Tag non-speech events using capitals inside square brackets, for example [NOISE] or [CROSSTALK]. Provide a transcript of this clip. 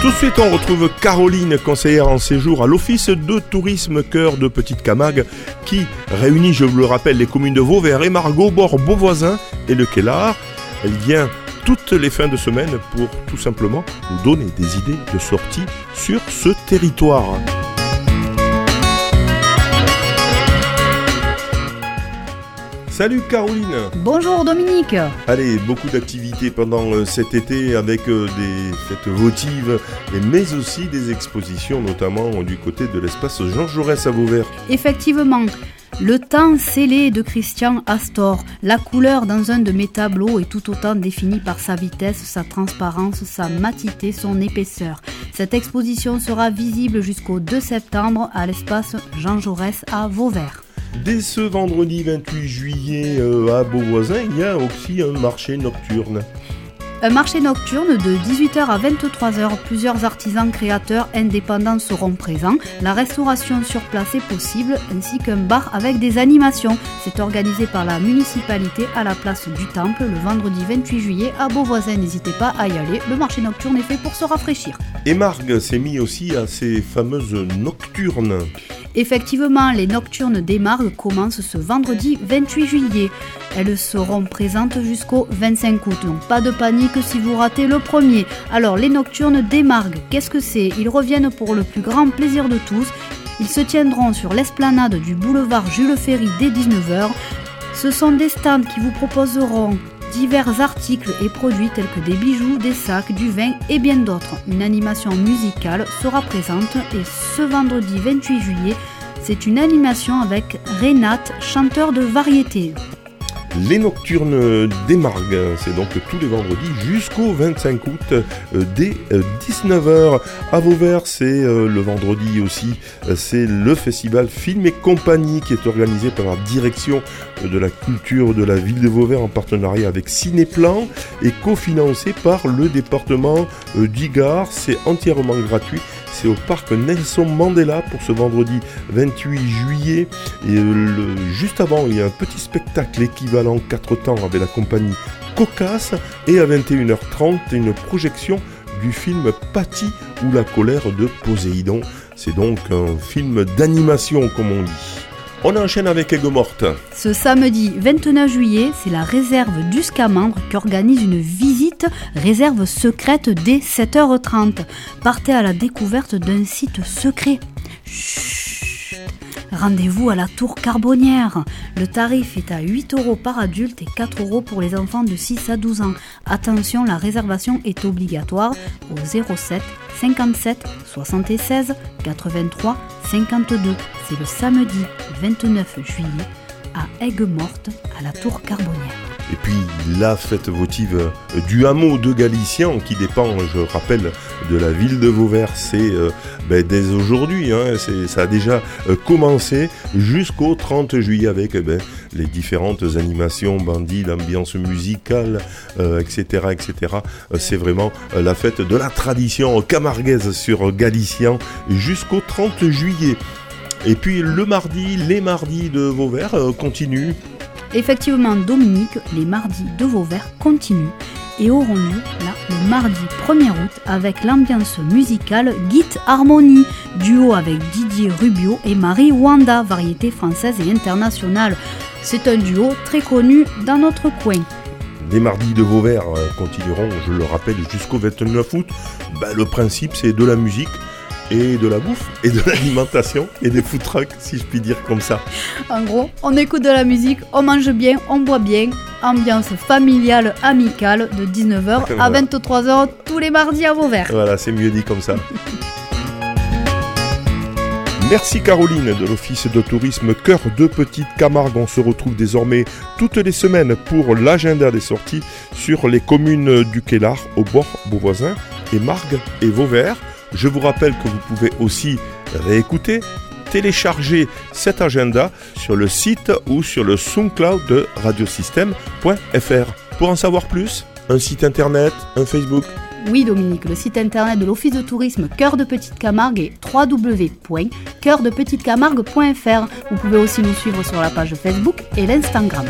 Tout de suite, on retrouve Caroline, conseillère en séjour à l'Office de tourisme Cœur de Petite Camargue, qui réunit, je vous le rappelle, les communes de Vauvert et Margot, Bord, Beauvoisin et le Kellar. Elle vient toutes les fins de semaine pour tout simplement nous donner des idées de sortie sur ce territoire. Salut Caroline Bonjour Dominique Allez, beaucoup d'activités pendant euh, cet été avec euh, des fêtes votives, mais aussi des expositions, notamment du côté de l'espace Jean Jaurès à Vauvert. Effectivement, le temps scellé de Christian Astor, la couleur dans un de mes tableaux est tout autant définie par sa vitesse, sa transparence, sa matité, son épaisseur. Cette exposition sera visible jusqu'au 2 septembre à l'espace Jean Jaurès à Vauvert. Dès ce vendredi 28 juillet euh, à Beauvoisin, il y a aussi un marché nocturne. Un marché nocturne de 18h à 23h. Plusieurs artisans créateurs indépendants seront présents. La restauration sur place est possible, ainsi qu'un bar avec des animations. C'est organisé par la municipalité à la place du Temple le vendredi 28 juillet à Beauvoisin. N'hésitez pas à y aller. Le marché nocturne est fait pour se rafraîchir. Et Margue s'est mis aussi à ces fameuses nocturnes. Effectivement, les nocturnes des commencent ce vendredi 28 juillet. Elles seront présentes jusqu'au 25 août, donc pas de panique si vous ratez le premier. Alors, les nocturnes des qu'est-ce que c'est? Ils reviennent pour le plus grand plaisir de tous. Ils se tiendront sur l'esplanade du boulevard Jules Ferry dès 19h. Ce sont des stands qui vous proposeront divers articles et produits tels que des bijoux, des sacs, du vin et bien d'autres. Une animation musicale sera présente et ce vendredi 28 juillet, c'est une animation avec Renate, chanteur de variété. Les Nocturnes des Margues, c'est donc tous les vendredis jusqu'au 25 août euh, dès 19h. Euh, à Vauvert, c'est euh, le vendredi aussi, c'est le festival Film et Compagnie qui est organisé par la direction de la culture de la ville de Vauvert en partenariat avec Cinéplan et cofinancé par le département d'Igard. C'est entièrement gratuit c'est au parc Nelson Mandela pour ce vendredi 28 juillet. Et le, juste avant, il y a un petit spectacle équivalent 4 temps avec la compagnie Cocasse. Et à 21h30, une projection du film Patty ou la colère de Poséidon. C'est donc un film d'animation comme on dit. On enchaîne avec Aigues Morte. Ce samedi 29 juillet, c'est la réserve du Scamandre qui organise une visite réserve secrète dès 7h30. Partez à la découverte d'un site secret. Rendez-vous à la tour Carbonnière. Le tarif est à 8 euros par adulte et 4 euros pour les enfants de 6 à 12 ans. Attention, la réservation est obligatoire au 07 57 76 83 52. C'est le samedi 29 juillet à Aigues-Mortes à la Tour Carbonnière. Et puis la fête votive du hameau de Galicien qui dépend, je rappelle, de la ville de Vauvert, c'est euh, ben, dès aujourd'hui, hein, ça a déjà euh, commencé jusqu'au 30 juillet avec eh ben, les différentes animations, bandits, l'ambiance musicale, etc. Euh, etc. c'est vraiment la fête de la tradition camarguaise sur Galicien jusqu'au 30 juillet. Et puis le mardi, les mardis de Vauvert continuent Effectivement, Dominique, les mardis de Vauvert continuent et auront lieu là le mardi 1er août avec l'ambiance musicale Git Harmonie, duo avec Didier Rubio et Marie Wanda, variété française et internationale. C'est un duo très connu dans notre coin. Les mardis de Vauvert euh, continueront, je le rappelle, jusqu'au 29 août. Ben, le principe, c'est de la musique, et de la bouffe et de l'alimentation et des food trucks, si je puis dire comme ça. En gros, on écoute de la musique, on mange bien, on boit bien, ambiance familiale, amicale de 19h [LAUGHS] à 23h tous les mardis à Vauvert. Voilà, c'est mieux dit comme ça. Merci Caroline de l'Office de tourisme Cœur de Petite Camargue. On se retrouve désormais toutes les semaines pour l'agenda des sorties sur les communes du Kellar, au bord Beauvoisin et Margue et Vauvert. Je vous rappelle que vous pouvez aussi réécouter, télécharger cet agenda sur le site ou sur le SoundCloud de radiosystème.fr. Pour en savoir plus, un site internet, un Facebook. Oui Dominique, le site internet de l'Office de tourisme Cœur de Petite Camargue est www.coeurdepetitecamargue.fr. Vous pouvez aussi nous suivre sur la page Facebook et l'Instagram.